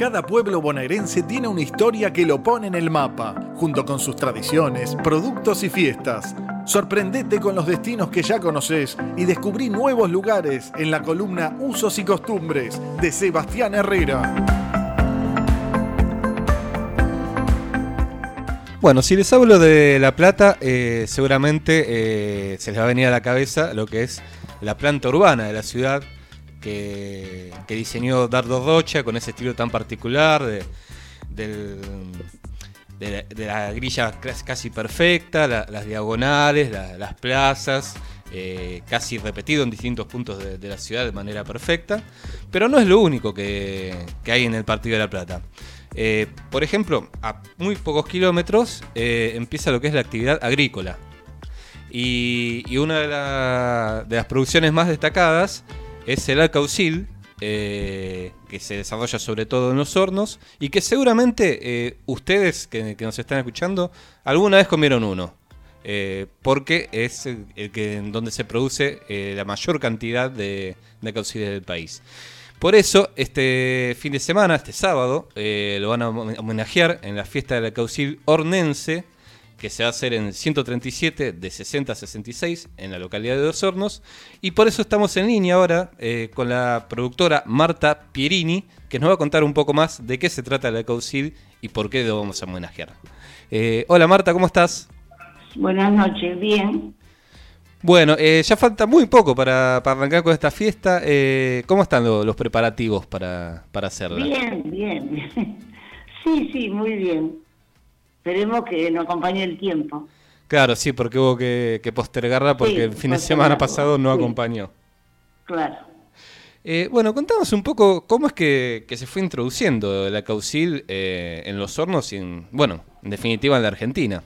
Cada pueblo bonaerense tiene una historia que lo pone en el mapa, junto con sus tradiciones, productos y fiestas. Sorprendete con los destinos que ya conoces y descubrí nuevos lugares en la columna Usos y Costumbres de Sebastián Herrera. Bueno, si les hablo de La Plata, eh, seguramente eh, se les va a venir a la cabeza lo que es la planta urbana de la ciudad, que, diseñó Dardo Rocha con ese estilo tan particular de, la, grilla casi perfecta, las diagonales, las plazas, eh, casi repetido en distintos puntos de, la ciudad de manera perfecta, pero no es lo único que, hay en el Partido de la Plata. Eh, por ejemplo, a muy pocos kilómetros eh, empieza lo que es la actividad agrícola. Y, una de, las producciones más destacadas es el alcaucil, eh, que se desarrolla sobre todo en los hornos y que seguramente eh, ustedes que, nos están escuchando alguna vez comieron uno. Eh, porque es el que, en donde se produce la mayor cantidad de, de del país. Por eso, este fin de semana, este sábado, lo van a homenajear en la fiesta del alcaucil hornense, que se va a hacer en 137 de 60 a 66 en la localidad de Dos Hornos. Y por eso estamos en línea ahora eh, con la productora Marta Pierini, que nos va a contar un poco más de qué se trata la Caucil y por qué lo vamos a homenajear. Eh, hola Marta, ¿cómo estás? Buenas noches, bien. Bueno, eh, ya falta muy poco para, arrancar con esta fiesta. ¿Cómo están los preparativos para, para hacerla? Bien, bien. Sí, sí, muy bien. Esperemos que nos acompañe el tiempo. Claro, sí, porque hubo que, postergarla porque el fin de semana pasado no acompañó. Claro. Eh, bueno, contanos un poco cómo es que, se fue introduciendo la caucil eh, en los hornos y, en, bueno, en definitiva en la Argentina.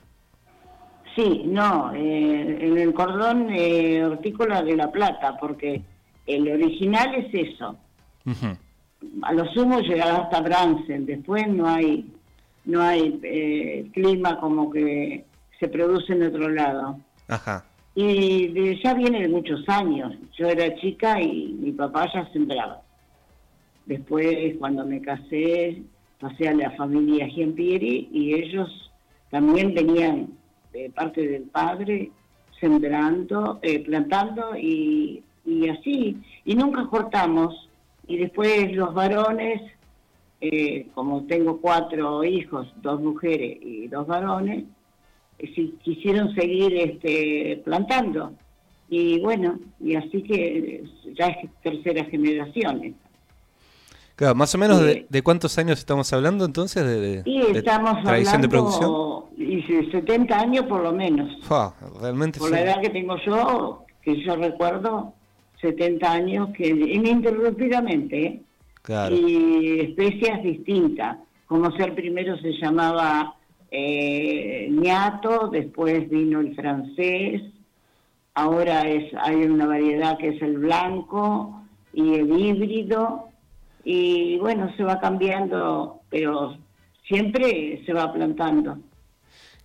Sí, no, eh, en el cordón hortícola de La Plata, porque el original es eso. A lo sumo llegará hasta Bransen, después no hay no hay eh, clima como que se produce en otro lado. Ajá. Y ya viene de muchos años. Yo era chica y mi papá ya sembraba. Después, cuando me casé, pasé a la familia Giampieri y ellos también venían de parte del padre sembrando, eh, plantando y, y así. Y nunca cortamos. Y después los varones eh, como tengo cuatro hijos, dos mujeres y dos varones, eh, si quisieron seguir este, plantando. Y bueno, y así que ya es tercera generación. Claro, más o menos de, cuántos años estamos hablando entonces de, estamos tradición de producción. Y 70 años por lo menos. realmente por la edad que tengo yo, que yo recuerdo, 70 años que ininterrumpidamente, ¿eh? Y especias distintas. Como ser primero se llamaba eh, ñato, después vino el francés, ahora es hay una variedad que es el blanco y el híbrido, y bueno, se va cambiando, pero siempre se va plantando.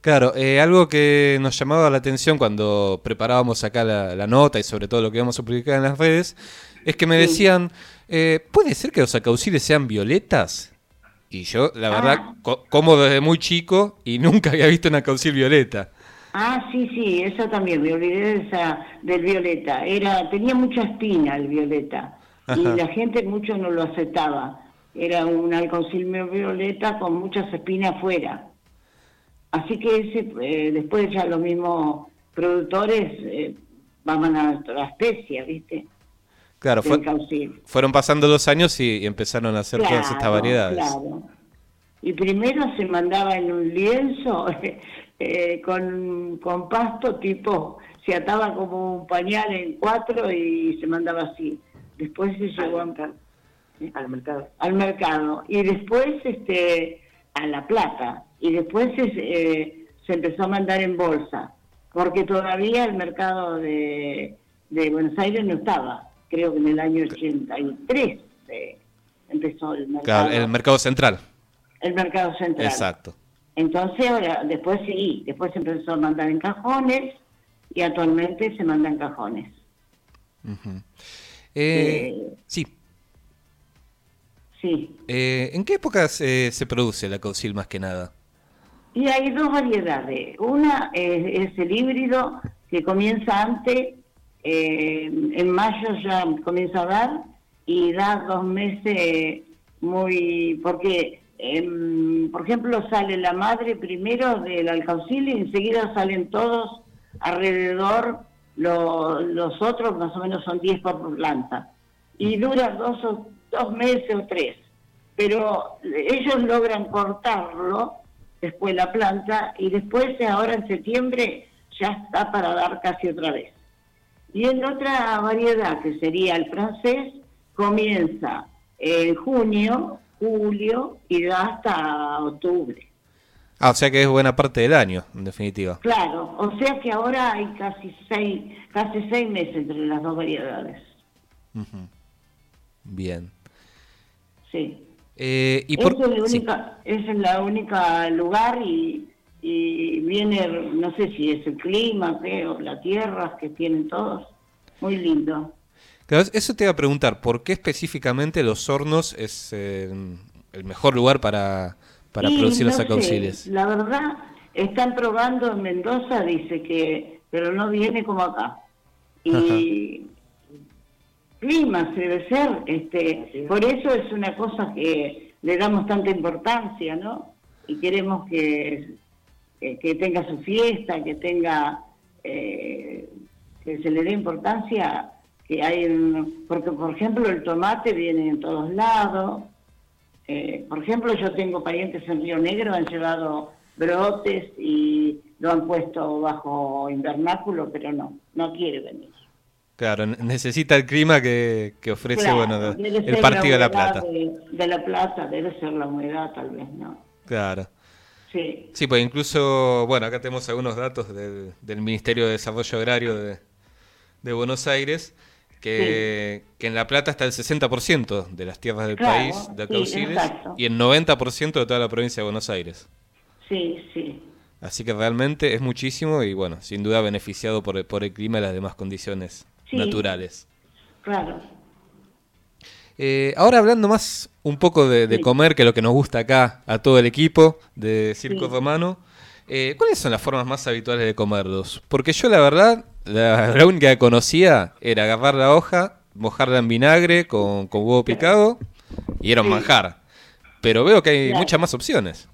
Claro, eh, algo que nos llamaba la atención cuando preparábamos acá la, nota y sobre todo lo que vamos a publicar en las redes, es que me decían, eh, ¿puede ser que los acauciles sean violetas? Y yo, la verdad, ah. como desde muy chico y nunca había visto una acaucil violeta. Ah, sí, sí, eso también, me olvidé de esa, del violeta. Era, tenía mucha espina el violeta y la gente mucho no lo aceptaba. Era un alcaucil violeta con muchas espinas afuera. Así que ese, eh, después ya los mismos productores eh, van a otra especie, ¿viste? Claro, fueron pasando los años y, empezaron a hacer todas estas variedades. Claro. Y primero se mandaba en un lienzo eh, con, con pasto tipo, se ataba como un pañal en cuatro y se mandaba así. Después se llevó al mercado. Al mercado. Y después este a La Plata. Y después eh, se empezó a mandar en bolsa. Porque todavía el mercado de, de Buenos Aires no estaba creo que en el año 83 eh, empezó el mercado. Claro, el mercado central. El mercado central. Exacto. Entonces, ahora, después sí, después se empezó a mandar en cajones y actualmente se manda en cajones. Eh, sí. Sí. Eh, ¿En qué épocas se produce la caucil más que nada? Y hay dos variedades. Una es, el híbrido que comienza antes, eh, en mayo ya comienza a dar y da dos meses muy... porque, em, por ejemplo, sale la madre primero del alcaucil y enseguida salen todos alrededor, los otros más o menos son 10 por planta. Y dura dos, dos meses o tres. Pero ellos logran cortarlo después la planta y después ahora en septiembre ya está para dar casi otra vez. Y en otra variedad que sería el francés, comienza en junio, julio y da hasta octubre. Ah, o sea que es buena parte del año, en definitiva. Claro, o sea que ahora hay casi seis, casi seis meses entre las dos variedades. Bien. Sí. Eh, y por... es, el la única lugar y, viene, no sé si es el clima, o la tierra que tienen todos. Muy lindo. eso te iba a preguntar, ¿por qué específicamente los hornos es eh, el mejor lugar para, para producir los acauciles? La verdad, están probando en Mendoza, dice que, pero no viene como acá. Y clima debe ser, este, por eso es una cosa que le damos tanta importancia, ¿no? Y queremos que, que, tenga su fiesta, que tenga, eh, que se le dé importancia, que hay, porque por ejemplo el tomate viene en todos lados, eh, por ejemplo yo tengo parientes en Río Negro, han llevado brotes y lo han puesto bajo invernáculo, pero no, no quiere venir. Claro, necesita el clima que, ofrece bueno, el partido de La Plata. De, La Plata debe ser la humedad, tal vez, ¿no? Claro. Sí. Sí, pues incluso, bueno, acá tenemos algunos datos del, Ministerio de Desarrollo Agrario de, Buenos Aires, que, en La Plata está el 60% de las tierras del país de Acauciles y el 90% de toda la provincia de Buenos Aires. Sí, sí. Así que realmente es muchísimo y bueno, sin duda beneficiado por, por el clima y las demás condiciones naturales. Claro. Eh, ahora hablando más un poco de, comer, que es lo que nos gusta acá a todo el equipo de Circo Romano, eh, ¿cuáles son las formas más habituales de comerlos? Porque yo la verdad, la, única que conocía era agarrar la hoja, mojarla en vinagre con, huevo picado y era un manjar. Pero veo que hay muchas más opciones.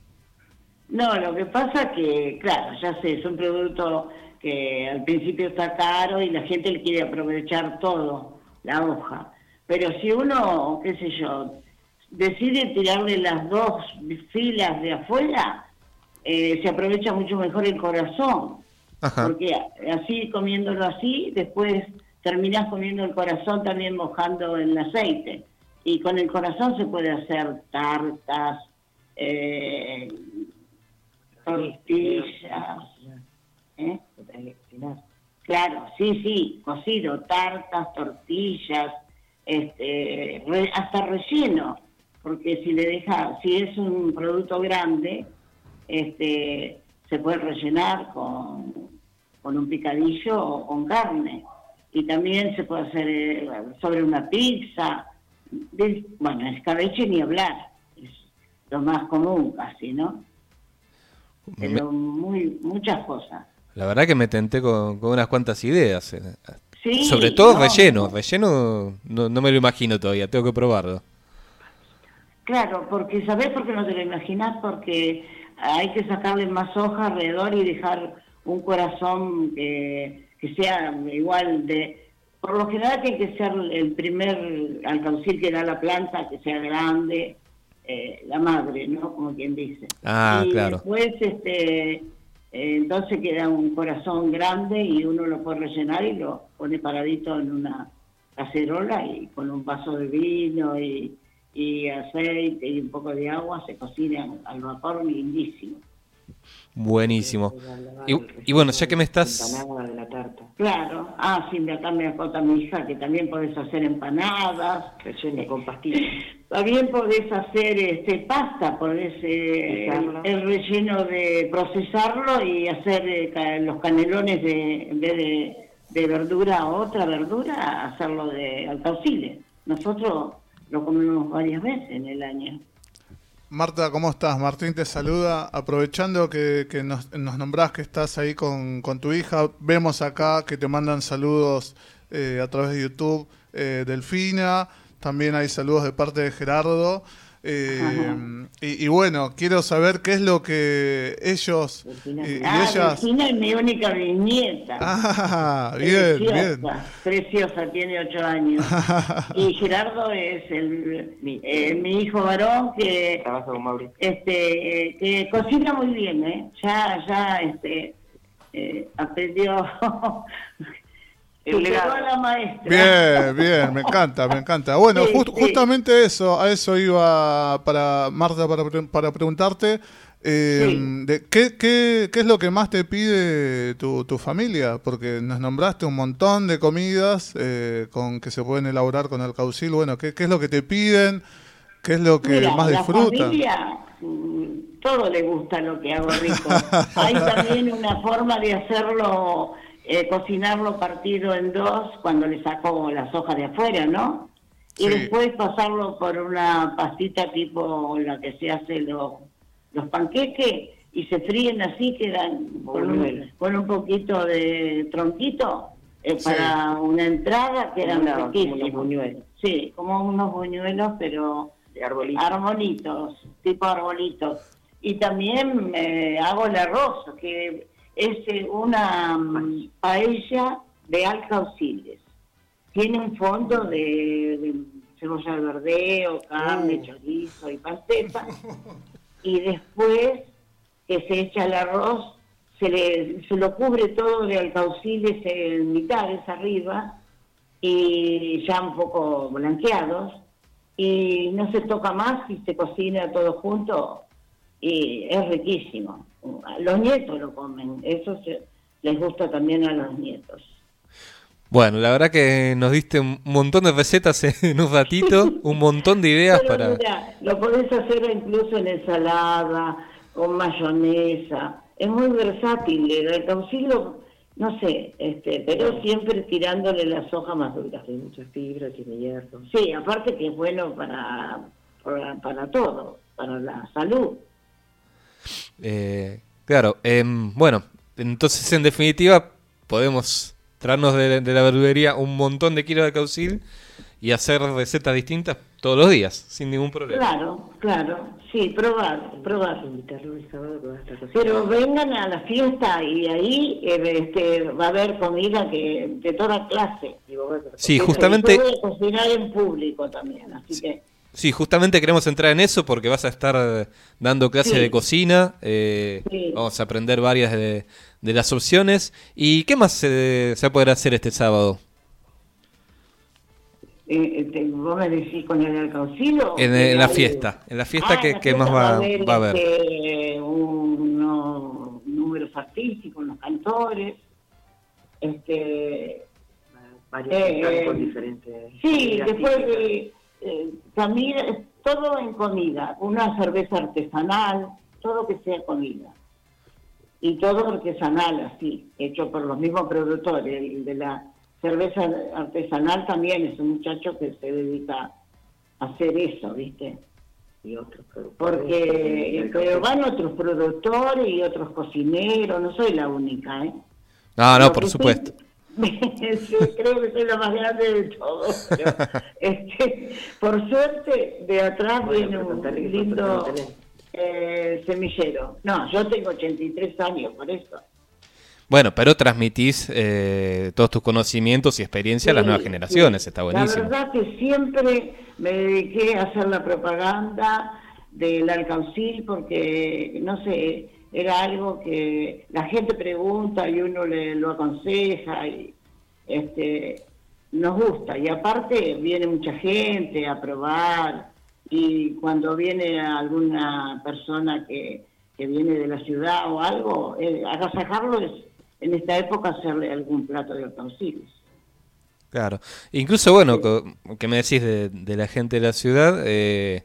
No, lo que pasa que, claro, ya sé, es un producto que al principio está caro y la gente le quiere aprovechar todo, la hoja. Pero si uno, qué sé yo, decide tirarle las dos filas de afuera, eh, se aprovecha mucho mejor el corazón. Porque así, comiéndolo así, después terminas comiendo el corazón también mojando en el aceite. Y con el corazón se puede hacer tartas, eh, tortillas, ¿Eh? Claro, sí, sí, cocido, tartas, tortillas, este, hasta relleno, porque si le deja, si es un producto grande, este, se puede rellenar con, con un picadillo o con carne. Y también se puede hacer eh, sobre una pizza. bueno, escabeche ni hablar, es lo más común casi, ¿no? Pero muy, muchas cosas. La verdad que me tenté con, unas cuantas ideas. Eh. Sobre todo relleno. Relleno no, me lo imagino todavía, tengo que probarlo. Claro, porque ¿sabés por qué no te lo imaginas? Porque hay que sacarle más hoja alrededor y dejar un corazón que, sea igual de... Por lo general tiene que ser el primer alcaucil que da la planta, que sea grande, eh, la madre, ¿no? Como quien dice. Ah, y claro. Después, este entonces queda un corazón grande y uno lo puede rellenar y lo pone paradito en una cacerola y con un vaso de vino y, aceite y un poco de agua se cocina al vapor lindísimo. Buenísimo. Y, bueno, ya que me estás... De la tarta. Claro. Ah, sí, acá me acota mi hija que también podés hacer empanadas. Relleno con pastillas. También podés hacer este pasta, podés eh, el, relleno de procesarlo y hacer eh, los canelones de, en vez de, de verdura otra verdura, hacerlo de alcauciles. Nosotros lo comemos varias veces en el año. Marta, ¿cómo estás? Martín te saluda. Aprovechando que, nos, nos, nombrás que estás ahí con, tu hija, vemos acá que te mandan saludos eh, a través de YouTube eh, Delfina, también hay saludos de parte de Gerardo. Eh, y, bueno, quiero saber qué es lo que ellos y, ah, ellas... es mi única nieta. Ah, bien, bien. Preciosa, tiene ocho años. y Gerardo es el, mi, eh, mi hijo varón que este que cocina muy bien, ¿eh? Ya ya este eh, aprendió Bien, bien, me encanta, me encanta. Bueno, justamente eso, a eso iba para Marta para, para preguntarte. Eh, de, ¿qué, qué, qué, es lo que más te pide tu, tu familia? Porque nos nombraste un montón de comidas eh, con que se pueden elaborar con el caucil. Bueno, ¿qué, ¿qué, es lo que te piden? ¿Qué es lo que más disfrutan? Mm, todo le gusta lo que hago rico. Hay también una forma de hacerlo eh, cocinarlo partido en dos cuando le saco las hojas de afuera, ¿no? Y después pasarlo por una pastita tipo la que se hace los, los panqueques y se fríen así, quedan con un, con un poquito de tronquito eh, para una entrada, quedan riquísimos. buñuelos. Sí, como unos buñuelos, pero de arbolitos. arbolitos, tipo arbolitos. Y también eh, hago el arroz, que es eh, una mm, paella de alcauciles. Tiene un fondo de, cebolla de verdeo, carne, oh. chorizo y pasteta. Y después que se echa el arroz, se, le, se lo cubre todo de alcauciles en mitades arriba y ya un poco blanqueados y no se toca más y se cocina todo junto y es riquísimo. Los nietos lo comen, eso les gusta también a los nietos. Bueno, la verdad que nos diste un montón de recetas en un ratito, un montón de ideas para... lo podés hacer incluso en ensalada, con mayonesa, es muy versátil, el caucilo, no sé, este, pero siempre tirándole las hojas más duras. Tiene mucha fibra, tiene hierro. Sí, aparte que es bueno para, para, para todo, para la salud. Eh, claro, em, bueno, entonces en definitiva podemos traernos de, la verdulería un montón de kilos de caucil y hacer recetas distintas todos los días, sin ningún problema. Claro, claro, sí, probar, probar. Pero vengan a la fiesta y ahí eh, este, va a haber comida que de toda clase. Sí, justamente... cocinar en público también, así que... Sí, justamente queremos entrar en eso porque vas a estar eh, dando clases de cocina. Eh, vamos a aprender varias de, las opciones. ¿Y qué más se, va a poder hacer este sábado? Eh, este, ¿Vos me decís con el alcaucilo? En, la fiesta. En la fiesta, ah, que, más va, a haber? Va a haber? Este, unos números artísticos, unos cantores. Este, varios eh, diferentes. Sí, después eh, también todo en comida, una cerveza artesanal, todo que sea comida. Y todo artesanal, así, hecho por los mismos productores. El de la cerveza artesanal también es un muchacho que se dedica a hacer eso, ¿viste? Y otros productores. Porque pero van otros productores y otros cocineros, no soy la única, ¿eh? No, no, por supuesto. creo que soy la más grande de todos. este, por suerte, de atrás viene un lindo eh, semillero. No, yo tengo 83 años, por eso. Bueno, pero transmitís eh, todos tus conocimientos y experiencia a las nuevas generaciones, está buenísimo. La verdad que siempre me dediqué a hacer la propaganda del alcaucil porque, no sé, era algo que la gente pregunta y uno le lo aconseja y este nos gusta. Y aparte viene mucha gente a probar y cuando viene alguna persona que, que viene de la ciudad o algo, eh, agasajarlo es en esta época hacerle algún plato de utensilios. Claro, incluso bueno, que me decís de, de la gente de la ciudad, eh,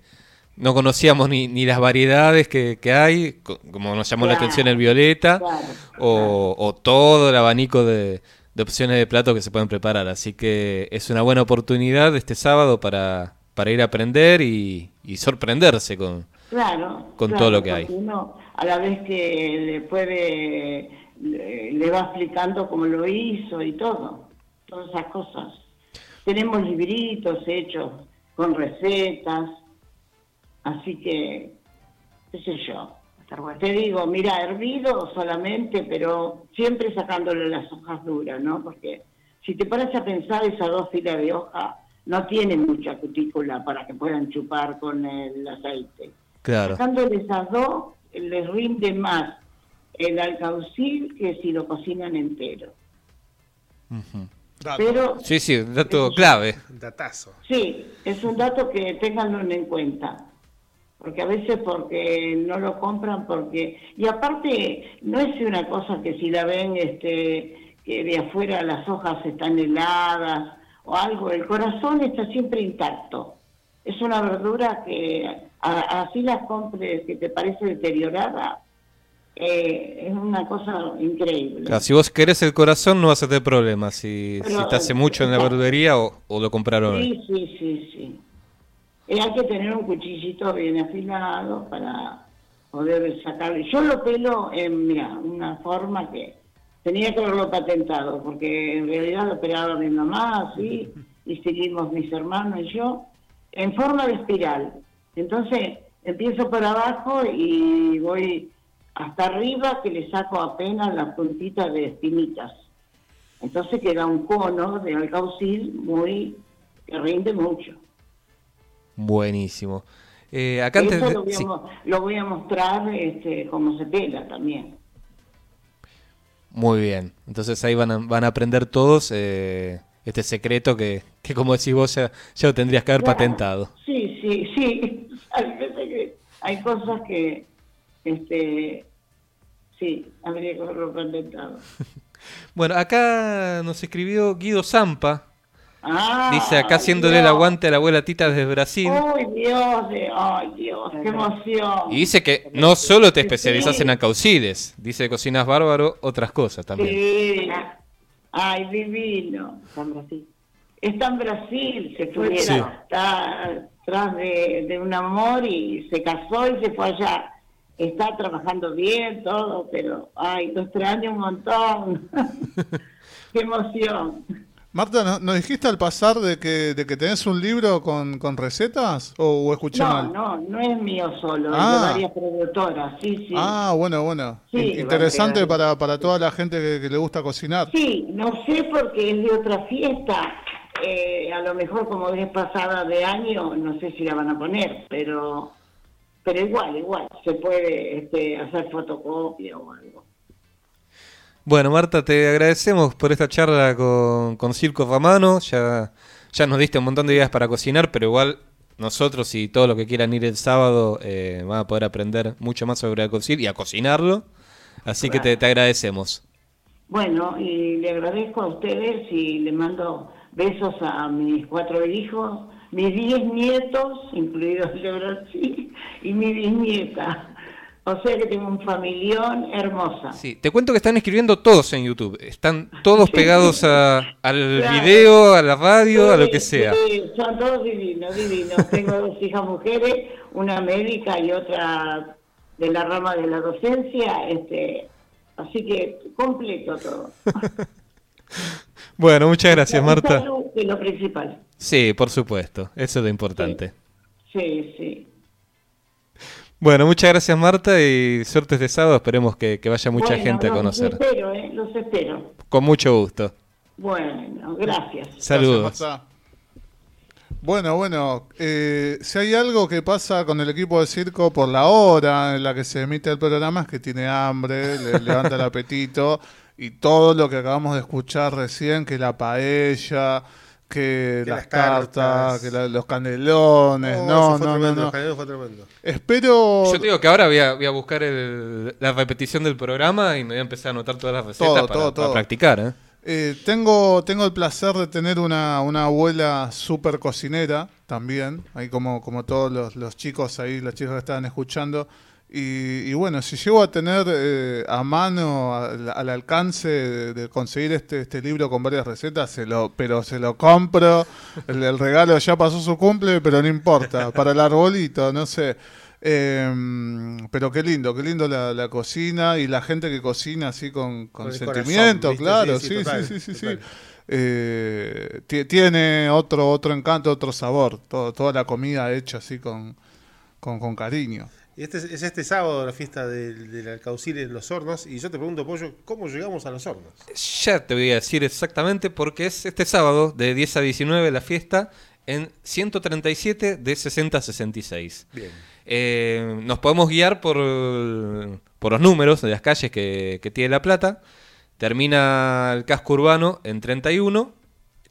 no conocíamos ni, ni las variedades que, hay, como nos llamó la atención el violeta, o, todo el abanico de, opciones de plato que se pueden preparar. Así que es una buena oportunidad este sábado para, para ir a aprender y, y sorprenderse con, Claro. con todo lo que hay. Uno, a la vez que le puede, le, le va explicando cómo lo hizo y todo, todas esas cosas. Tenemos libritos hechos con recetas, así que, qué sé yo. Bueno. Te digo, mira, hervido solamente, pero siempre sacándole las hojas duras, ¿no? Porque si te pones a pensar, esas dos filas de hoja no tienen mucha cutícula para que puedan chupar con el aceite. Claro. Sacándole esas dos, les rinde más el alcaucil que si lo cocinan entero. Pero Sí, sí, un dato clave. datazo. Sí, es un dato que tenganlo en cuenta. Porque a veces porque no lo compran porque... Y aparte, no es una cosa que si la ven este, que de afuera las hojas están heladas o algo, el corazón está siempre intacto. Es una verdura que a- así las compres que te parece deteriorada, eh, es una cosa increíble. Claro, si vos querés el corazón no vas a tener problemas si, Pero, si te hace mucho en la exacto. verdulería o, o lo compraron. Sí, sí, sí, sí. Hay que tener un cuchillito bien afilado para poder sacarlo. Yo lo pelo en, mira, una forma que tenía que haberlo patentado, porque en realidad lo operaba mi mamá, así, y seguimos mis hermanos y yo, en forma de espiral. Entonces, empiezo por abajo y voy hasta arriba que le saco apenas la puntita de espinitas. Entonces queda un cono de alcaucil muy que rinde mucho. Buenísimo. Eh, acá antes de- lo voy, a, sí. mo- lo voy a mostrar este, cómo se pela también. Muy bien. Entonces ahí van a, van a aprender todos eh, este secreto que, que como decís vos ya, ya lo tendrías que haber Claro. patentado. Sí, sí, sí. Hay cosas que, este, sí, habría que haberlo patentado. Bueno, acá nos escribió Guido Zampa. Ah, Dice acá haciéndole el Dios. aguante a la abuela Tita desde Brasil. ¡Ay, Dios! de- ¡Ay, Dios! ¡Qué emoción! Y dice que no solo te especializas en alcauciles, dice que cocinas bárbaro, otras cosas también. Sí. ¡Ay, divino! Está en Brasil. Está en Brasil, se fue, Sí. está atrás de, de un amor y se casó y se fue allá. Está trabajando bien, todo, pero, ay, lo extraño un montón. ¡Qué emoción! Marta, ¿no- ¿nos dijiste al pasar de que, de que tenés un libro con, con recetas? ¿O, o escuché No, mal? no, no es mío solo, Ah. es de varias productoras, sí, sí. Ah, bueno, bueno. Sí. In- Interesante para, para toda la gente que, que le gusta cocinar. Sí, no sé porque es de otra fiesta. eh, a lo mejor como es pasada de año, no sé si la van a poner, pero pero igual, igual, se puede este, hacer fotocopia o algo. Bueno, Marta, te agradecemos por esta charla con, con Circo Romano. Ya, ya nos diste un montón de ideas para cocinar, pero igual nosotros y todos los que quieran ir el sábado eh, van a poder aprender mucho más sobre alcaucil y a cocinarlo. Así que te, te agradecemos. Bueno, y le agradezco a ustedes y le mando besos a mis cuatro hijos, mis diez nietos, incluidos el de Brasil, y mi bisnieta. O sea que tengo un familión hermosa. Sí, te cuento que están escribiendo todos en YouTube. Están todos pegados a- al Claro. video, a la radio, a lo que sea. sí, son todos divinos, divinos. Tengo dos hijas mujeres, una médica y otra de la rama de la docencia, este, así que completo todo. Bueno, muchas gracias, Marta. Salud, que lo principal. Sí, por supuesto. Eso es lo importante. Sí, sí. Bueno, muchas gracias, Marta, y suertes de sábado. Esperemos que, que vaya mucha Bueno, gente a los conocer. espero, ¿eh? Los espero. Con mucho gusto. Bueno, gracias. Saludos. Gracias, Marta. Bueno, bueno, eh, si hay algo que pasa con el equipo de circo por la hora en la que se emite el programa es que tiene hambre, le levanta el apetito y todo lo que acabamos de escuchar recién, que la paella, que, Que las las cartas, cartas. que la- los canelones, Oh, no, eso fue no, no, tremendo, no. el jaleo fue tremendo. Espero Yo te digo que ahora voy a, voy a buscar el- la repetición del programa y me voy a empezar a anotar todas las recetas Todo, para, todo, para todo. practicar. ¿eh? Eh, tengo, tengo el placer de tener una, una abuela súper cocinera también, ahí como, como todos los, los chicos ahí, las chicas que estaban escuchando, Y, y bueno, si llego a tener eh, a mano, al, al alcance de, de conseguir este, este libro con varias recetas, se lo, pero se lo compro. El, el regalo ya pasó su cumple, pero no importa. Para el arbolito, no sé. Eh, pero qué lindo, qué lindo la, la cocina y la gente que cocina así con, con Con el sentimiento, claro, Sí, sí, sí, sí, total, sí, sí, sí. total. Eh, ti- tiene otro, otro encanto, otro sabor, todo, toda la comida hecha así con, con, con cariño. Y este es, es este sábado la fiesta del, del alcaucil en los hornos. Y yo te pregunto, Pollo, ¿cómo llegamos a los hornos? Ya te voy a decir exactamente porque es este sábado de 10 a 19 la fiesta en 137 de 60 a 66. Bien. Eh, nos podemos guiar por, por los números de las calles que, que tiene La Plata. Termina el casco urbano en 31,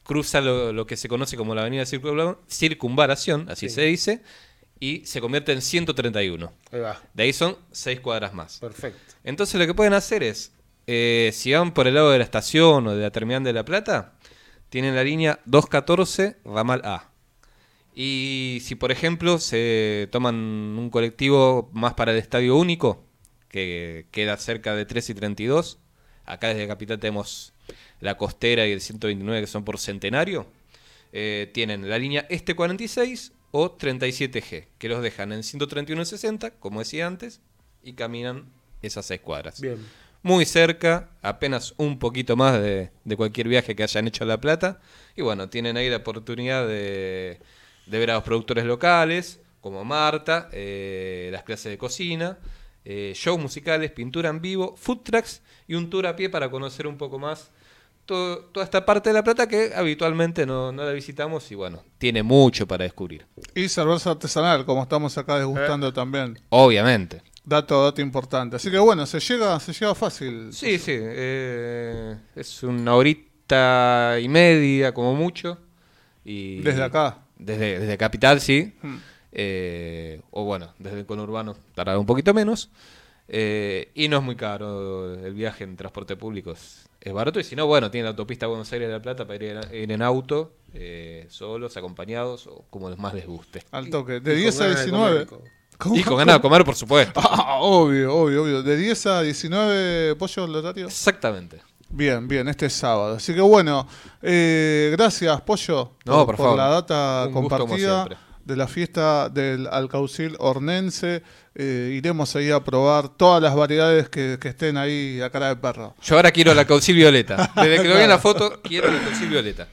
cruza lo, lo que se conoce como la avenida Circunvalación, Circunvalación, así Sí. se dice, y se convierte en 131. Ahí va. De ahí son 6 cuadras más. Perfecto. Entonces lo que pueden hacer es, eh, si van por el lado de la estación o de la terminal de La Plata, tienen la línea 214 ramal A. Y si por ejemplo se toman un colectivo más para el Estadio Único, que queda cerca de 3 y 32, acá desde Capital tenemos la costera y el 129 que son por centenario, eh, tienen la línea Este 46 o 37G, que los dejan en 131 y 60, como decía antes, y caminan esas 6 cuadras. Bien. Muy cerca, apenas un poquito más de, de cualquier viaje que hayan hecho a La Plata. Y bueno, tienen ahí la oportunidad de, de ver a los productores locales, como Marta, eh, las clases de cocina, eh, shows musicales, pintura en vivo, food trucks y un tour a pie para conocer un poco más todo- toda esta parte de La Plata que habitualmente no, no la visitamos y bueno, tiene mucho para descubrir. Y cerveza artesanal, como estamos acá degustando también. Obviamente. Dato, dato importante. Así que bueno, se llega, se llega fácil. Sí, sí. eh, es una horita y media, como mucho. Y Desde acá. Desde, desde Capital, sí. Hmm. Eh, o bueno, desde el conurbano tardará un poquito menos. Eh, y no es muy caro el viaje en transporte público. Es, es barato. Y si no, bueno, tiene la autopista Buenos Aires de La Plata para ir, en- ir en auto, eh, solos, acompañados o como más les guste. Al toque. De Y 10 con a ganas de 19. comer, ¿Cómo? Y con ganas de comer, por supuesto. Ah, obvio, obvio, obvio. De 10 a 19 pollo el horario. Exactamente. Bien, bien, este sábado. Así que bueno, eh, gracias Pollo No, por favor. la data Un gusto como compartida siempre. De la fiesta del Alcaucil Hornense. Eh, iremos ahí a probar todas las variedades que, que estén ahí a cara de perro. Yo ahora quiero la caucil violeta. Desde que lo vi en la foto, quiero la caucil violeta.